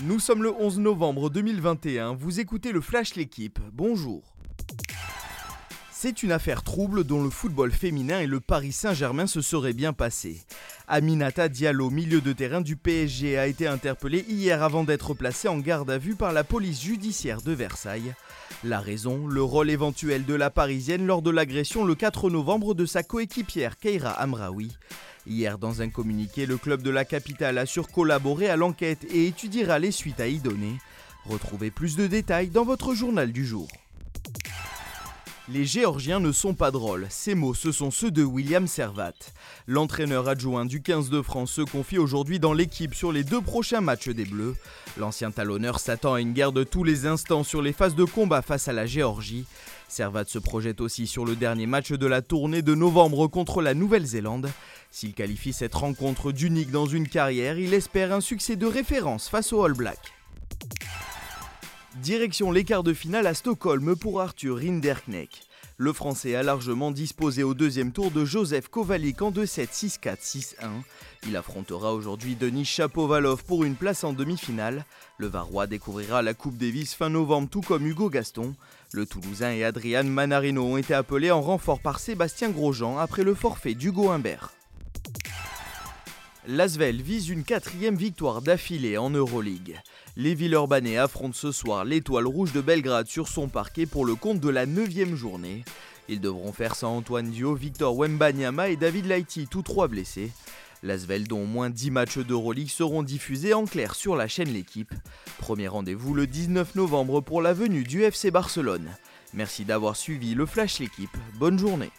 Nous sommes le 11 novembre 2021, vous écoutez le Flash L'équipe, bonjour. C'est une affaire trouble dont le football féminin et le Paris Saint-Germain se seraient bien passés. Aminata Diallo, milieu de terrain du PSG, a été interpellé hier avant d'être placé en garde à vue par la police judiciaire de Versailles. La raison, le rôle éventuel de la Parisienne lors de l'agression le 4 novembre de sa coéquipière Keira Amraoui. Hier, dans un communiqué, le club de la capitale assure collaborer à l'enquête et étudiera les suites à y donner. Retrouvez plus de détails dans votre journal du jour. Les Géorgiens ne sont pas drôles, ces mots ce sont ceux de William Servat. L'entraîneur adjoint du 15 de France se confie aujourd'hui dans l'équipe sur les deux prochains matchs des Bleus. L'ancien talonneur s'attend à une guerre de tous les instants sur les phases de combat face à la Géorgie. Servat se projette aussi sur le dernier match de la tournée de novembre contre la Nouvelle-Zélande. S'il qualifie cette rencontre d'unique dans une carrière, il espère un succès de référence face aux All Blacks. Direction les quarts de finale à Stockholm pour Arthur Rinderknecht. Le Français a largement disposé au deuxième tour de Joseph Kovalik en 2-7, 6-4, 6-1. Il affrontera aujourd'hui Denis Chapovalov pour une place en demi-finale. Le Varois découvrira la Coupe Davis fin novembre tout comme Hugo Gaston. Le Toulousain et Adrian Manarino ont été appelés en renfort par Sébastien Grosjean après le forfait d'Hugo Humbert. L'Asvel vise une quatrième victoire d'affilée en Euroleague. Les Villeurbanais affrontent ce soir l'Étoile Rouge de Belgrade sur son parquet pour le compte de la 9 journée. Ils devront faire sans Antoine Dio, Victor Wembanyama et David Laiti, tous trois blessés. L'Asvel, dont au moins 10 matchs d'Euroleague seront diffusés en clair sur la chaîne L'équipe. Premier rendez-vous le 19 novembre pour la venue du FC Barcelone. Merci d'avoir suivi le Flash L'équipe. Bonne journée.